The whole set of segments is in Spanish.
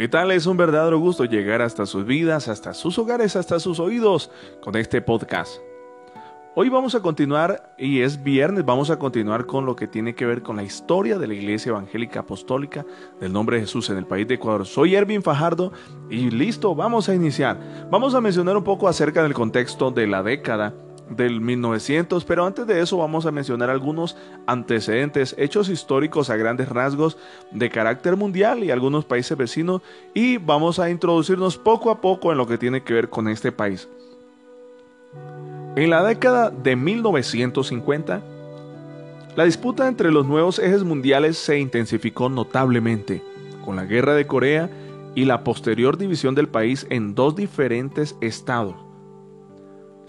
¿Qué tal? Es un verdadero gusto llegar hasta sus vidas, hasta sus hogares, hasta sus oídos con este podcast. Hoy vamos a continuar, y es viernes, vamos a continuar con lo que tiene que ver con la historia de la Iglesia Evangélica Apostólica del nombre de Jesús en el país de Ecuador. Soy Ervin Fajardo y listo, vamos a iniciar. Vamos a mencionar un poco acerca del contexto de la década del 1900, pero antes de eso vamos a mencionar algunos antecedentes, hechos históricos a grandes rasgos de carácter mundial y algunos países vecinos y vamos a introducirnos poco a poco en lo que tiene que ver con este país. En la década de 1950, la disputa entre los nuevos ejes mundiales se intensificó notablemente, con la guerra de Corea y la posterior división del país en dos diferentes estados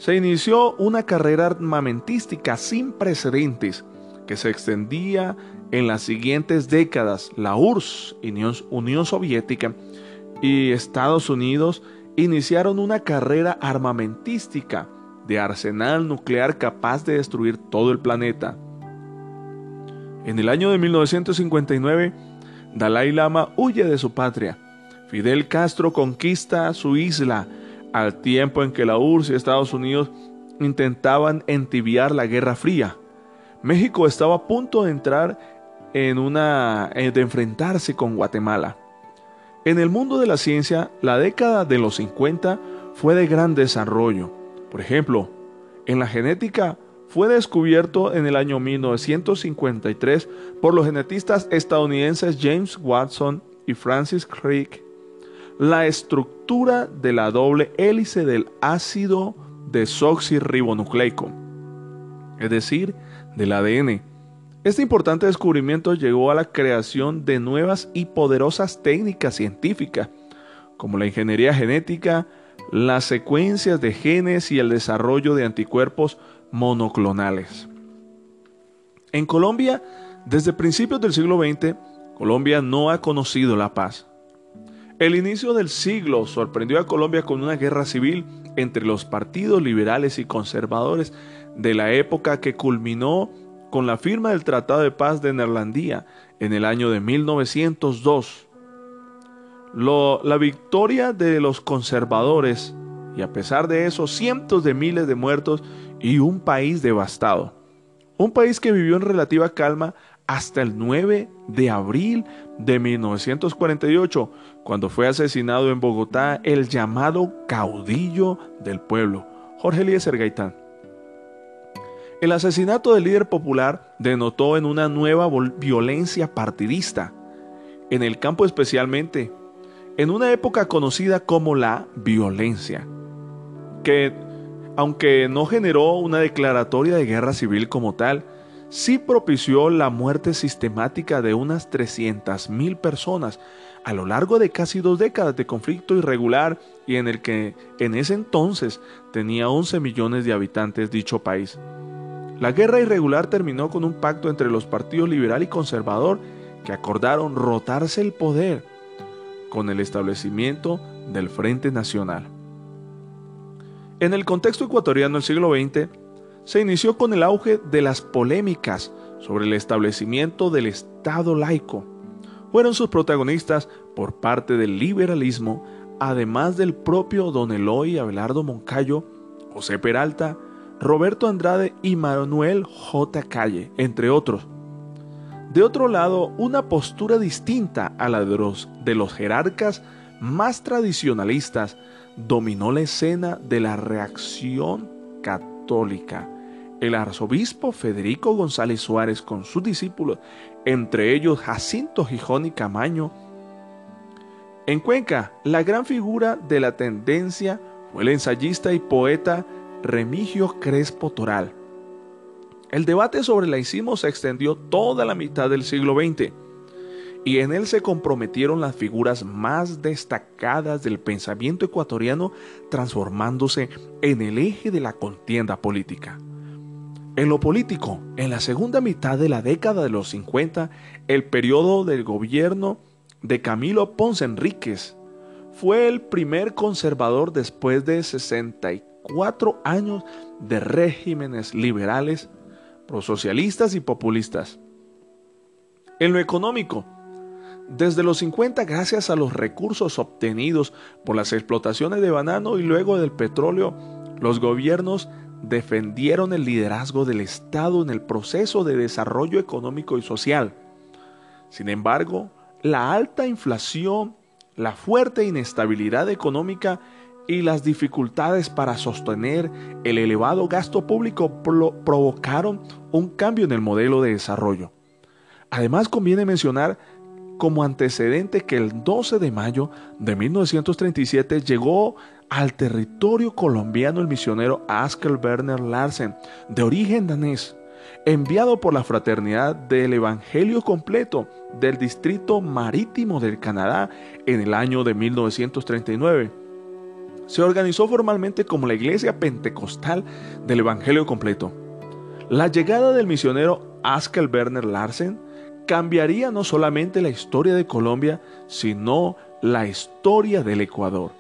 se inició una carrera armamentística sin precedentes que se extendía en las siguientes décadas. La URSS, Unión, Soviética, y Estados Unidos iniciaron una carrera armamentística de arsenal nuclear capaz de destruir todo el planeta. En el año de 1959, Dalai Lama huye de su patria. Fidel Castro conquista su isla al tiempo en que la URSS y Estados Unidos intentaban entibiar la Guerra Fría. México estaba a punto de entrar en una eh, de enfrentarse con Guatemala. En el mundo de la ciencia, la década de los 50 fue de gran desarrollo. Por ejemplo, en la genética fue descubierto en el año 1953 por los genetistas estadounidenses James Watson y Francis Crick la estructura de la doble hélice del ácido desoxirribonucleico, es decir, del ADN. Este importante descubrimiento llegó a la creación de nuevas y poderosas técnicas científicas, como la ingeniería genética, las secuencias de genes y el desarrollo de anticuerpos monoclonales. En Colombia, desde principios del siglo XX, Colombia no ha conocido la paz. El inicio del siglo sorprendió a Colombia con una guerra civil entre los partidos liberales y conservadores de la época que culminó con la firma del Tratado de Paz de Neerlandía en el año de 1902. la victoria de los conservadores y a pesar de eso cientos de miles de muertos y un país devastado. Un país que vivió en relativa calma hasta el 9 de abril de 1948, cuando fue asesinado en Bogotá el llamado caudillo del pueblo, Jorge Eliezer Gaitán. El asesinato del líder popular denotó en una nueva violencia partidista, en el campo especialmente, en una época conocida como la violencia, que, aunque no generó una declaratoria de guerra civil como tal, sí propició la muerte sistemática de unas 300.000 personas a lo largo de casi dos décadas de conflicto irregular y en el que en ese entonces tenía 11 millones de habitantes dicho país. La guerra irregular terminó con un pacto entre los partidos liberal y conservador que acordaron rotarse el poder con el establecimiento del Frente Nacional. En el contexto ecuatoriano del siglo XX, se inició con el auge de las polémicas sobre el establecimiento del Estado laico. Fueron sus protagonistas por parte del liberalismo, además del propio Don Eloy Abelardo Moncayo, José Peralta, Roberto Andrade y Manuel J. Calle, entre otros. De otro lado, una postura distinta a la de los, de los jerarcas más tradicionalistas dominó la escena de la reacción católica el arzobispo Federico González Suárez con sus discípulos, entre ellos Jacinto Gijón y Camaño. En Cuenca, la gran figura de la tendencia fue el ensayista y poeta Remigio Crespo Toral. El debate sobre el laicismo se extendió toda la mitad del siglo XX y en él se comprometieron las figuras más destacadas del pensamiento ecuatoriano transformándose en el eje de la contienda política. En lo político, en la segunda mitad de la década de los 50, el periodo del gobierno de Camilo Ponce Enríquez fue el primer conservador después de 64 años de regímenes liberales, prosocialistas y populistas. En lo económico, Desde los 50, gracias a los recursos obtenidos por las explotaciones de banano y luego del petróleo, los gobiernos defendieron el liderazgo del Estado en el proceso de desarrollo económico y social. Sin embargo, la alta inflación, la fuerte inestabilidad económica y las dificultades para sostener el elevado gasto público provocaron un cambio en el modelo de desarrollo. Además, conviene mencionar como antecedente que el 12 de mayo de 1937 llegó al territorio colombiano el misionero Askel Werner Larsen, de origen danés, enviado por la Fraternidad del Evangelio Completo del Distrito Marítimo del Canadá en el año de 1939. Se organizó formalmente como la Iglesia Pentecostal del Evangelio Completo. La llegada del misionero Askel Werner Larsen cambiaría no solamente la historia de Colombia, sino la historia del Ecuador.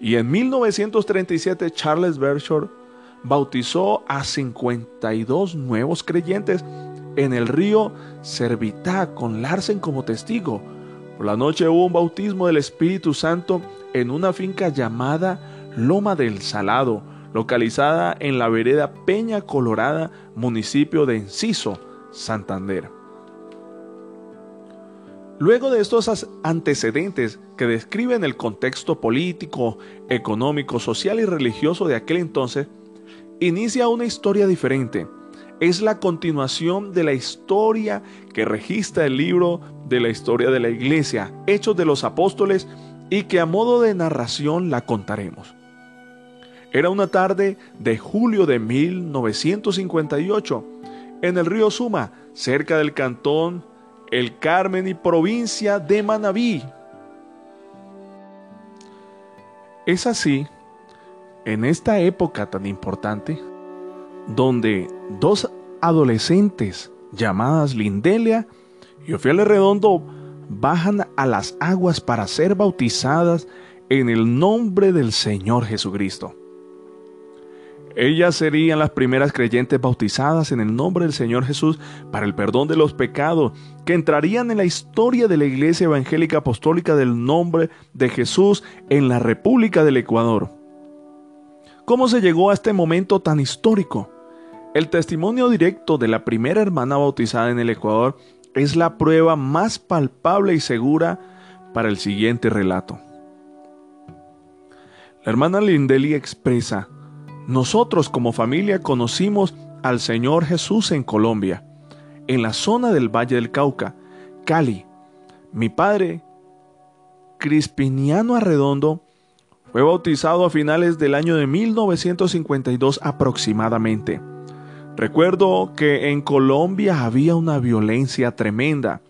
Y en 1937 Charles Bershore bautizó a 52 nuevos creyentes en el río Servitá con Larsen como testigo. Por la noche hubo un bautismo del Espíritu Santo en una finca llamada Loma del Salado, localizada en la vereda Peña Colorada, municipio de Enciso, Santander. Luego de estos antecedentes que describen el contexto político, económico, social y religioso de aquel entonces, inicia una historia diferente. Es la continuación de la historia que registra el libro de la historia de la iglesia, Hechos de los Apóstoles, y que a modo de narración la contaremos. Era una tarde de julio de 1958, en el río Suma, cerca del cantón el Carmen y provincia de Manabí. Es así, en esta época tan importante, donde dos adolescentes llamadas Lindelia y Ofiale Redondo bajan a las aguas para ser bautizadas en el nombre del Señor Jesucristo. Ellas serían las primeras creyentes bautizadas en el nombre del Señor Jesús para el perdón de los pecados, que entrarían en la historia de la Iglesia Evangélica Apostólica del nombre de Jesús en la República del Ecuador. ¿Cómo se llegó a este momento tan histórico? El testimonio directo de la primera hermana bautizada en el Ecuador es la prueba más palpable y segura para el siguiente relato. La hermana Lindeli expresa, nosotros como familia conocimos al Señor Jesús en Colombia, en la zona del Valle del Cauca, Cali. Mi padre, Crispiniano Arredondo, fue bautizado a finales del año de 1952 aproximadamente. Recuerdo que en Colombia había una violencia tremenda.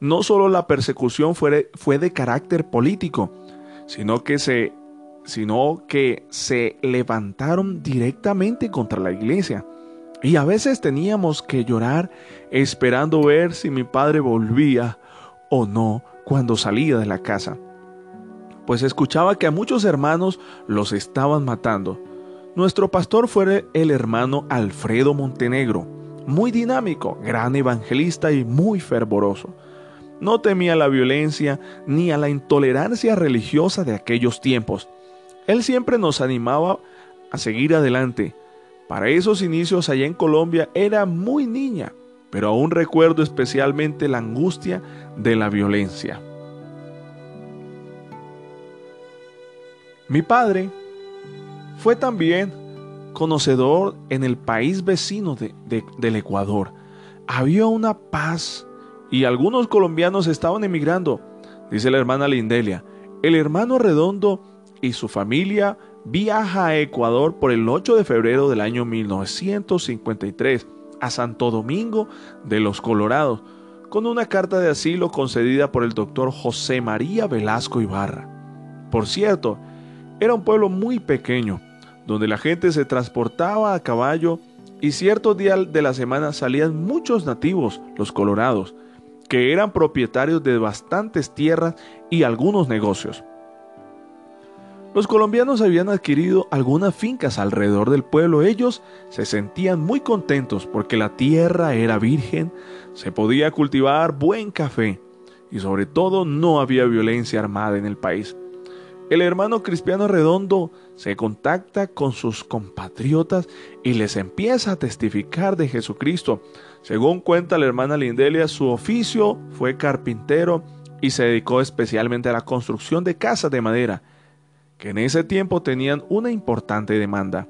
No solo la persecución fue, fue de carácter político, sino que se sino que se levantaron directamente contra la iglesia. Y a veces teníamos que llorar esperando ver si mi padre volvía o no cuando salía de la casa. Pues escuchaba que a muchos hermanos los estaban matando. Nuestro pastor fue el hermano Alfredo Montenegro, muy dinámico, gran evangelista y muy fervoroso. No temía la violencia ni a la intolerancia religiosa de aquellos tiempos él siempre nos animaba a seguir adelante. Para esos inicios allá en Colombia era muy niña, pero aún recuerdo especialmente la angustia de la violencia. Mi padre fue también conocedor en el país vecino del Ecuador. Había una paz y algunos colombianos estaban emigrando, dice la hermana Lindelia. El hermano Redondo y su familia viaja a Ecuador por el 8 de febrero del año 1953 a Santo Domingo de los Colorados con una carta de asilo concedida por el doctor José María Velasco Ibarra. Por cierto, era un pueblo muy pequeño, donde la gente se transportaba a caballo y ciertos días de la semana salían muchos nativos, los colorados, que eran propietarios de bastantes tierras y algunos negocios. Los colombianos habían adquirido algunas fincas alrededor del pueblo. Ellos se sentían muy contentos porque la tierra era virgen, se podía cultivar buen café y sobre todo no había violencia armada en el país. El hermano Cristiano Redondo se contacta con sus compatriotas y les empieza a testificar de Jesucristo. Según cuenta la hermana Lindelia, su oficio fue carpintero y se dedicó especialmente a la construcción de casas de madera, que en ese tiempo tenían una importante demanda.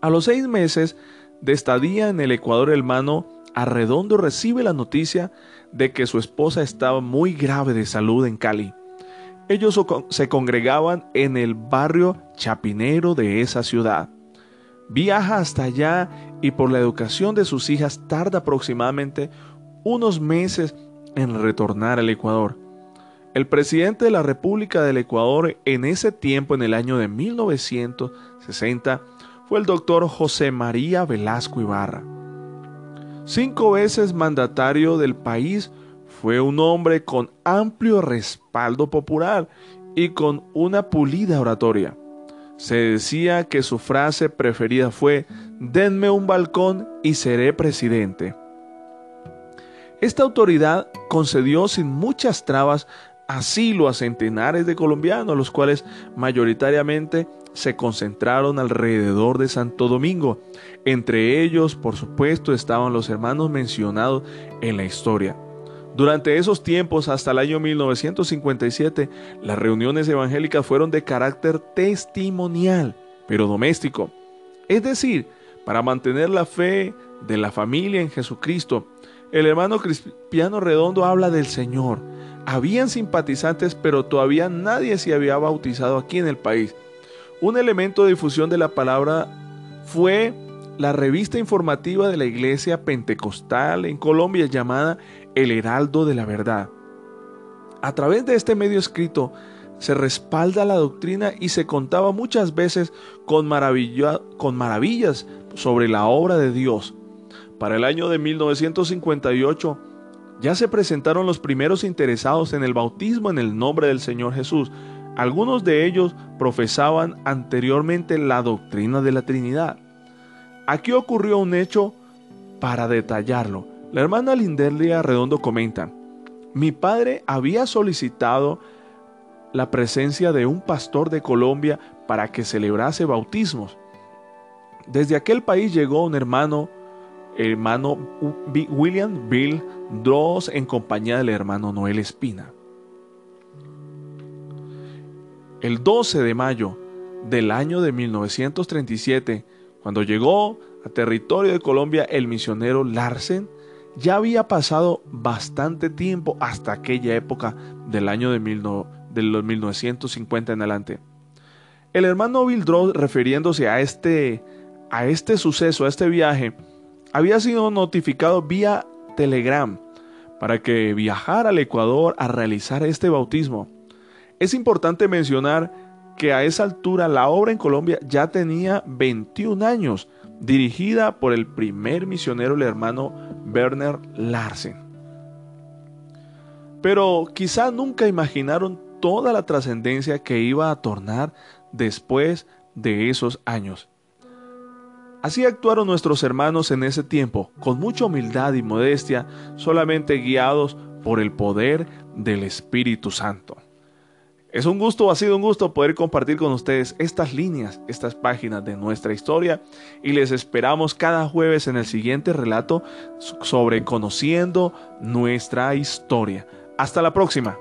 A los seis meses de estadía en el Ecuador, hermano Arredondo recibe la noticia de que su esposa estaba muy grave de salud en Cali. Ellos se congregaban en el barrio chapinero de esa ciudad. Viaja hasta allá y por la educación de sus hijas tarda aproximadamente unos meses en retornar al Ecuador. El presidente de la República del Ecuador en ese tiempo, en el año de 1960, fue el doctor José María Velasco Ibarra. Cinco veces mandatario del país, fue un hombre con amplio respaldo popular y con una pulida oratoria. Se decía que su frase preferida fue, denme un balcón y seré presidente. Esta autoridad concedió sin muchas trabas asilo a centenares de colombianos, los cuales mayoritariamente se concentraron alrededor de Santo Domingo. Entre ellos, por supuesto, estaban los hermanos mencionados en la historia. Durante esos tiempos, hasta el año 1957, las reuniones evangélicas fueron de carácter testimonial, pero doméstico. Es decir, para mantener la fe de la familia en Jesucristo. El hermano Cristiano Redondo habla del Señor. Habían simpatizantes, pero todavía nadie se había bautizado aquí en el país. Un elemento de difusión de la palabra fue la revista informativa de la iglesia pentecostal en Colombia llamada El Heraldo de la Verdad. A través de este medio escrito se respalda la doctrina y se contaba muchas veces con, con maravillas sobre la obra de Dios. Para el año de 1958 ya se presentaron los primeros interesados en el bautismo en el nombre del Señor Jesús. Algunos de ellos profesaban anteriormente la doctrina de la Trinidad. Aquí ocurrió un hecho para detallarlo. La hermana Lindelia Redondo comenta, mi padre había solicitado la presencia de un pastor de Colombia para que celebrase bautismos. Desde aquel país llegó un hermano, hermano William Bill Dross en compañía del hermano Noel Espina. El 12 de mayo del año de 1937, cuando llegó a territorio de Colombia el misionero Larsen, ya había pasado bastante tiempo hasta aquella época del año de, los 1950 en adelante. El hermano Bill Dross, refiriéndose a este, a este suceso, a este viaje, había sido notificado vía Telegram para que viajara al Ecuador a realizar este bautismo. Es importante mencionar que a esa altura la obra en Colombia ya tenía 21 años, dirigida por el primer misionero, el hermano Werner Larsen. Pero quizá nunca imaginaron toda la trascendencia que iba a tornar después de esos años. Así actuaron nuestros hermanos en ese tiempo, con mucha humildad y modestia, solamente guiados por el poder del Espíritu Santo. Es un gusto, ha sido un gusto poder compartir con ustedes estas líneas, estas páginas de nuestra historia y les esperamos cada jueves en el siguiente relato sobre conociendo nuestra historia. Hasta la próxima.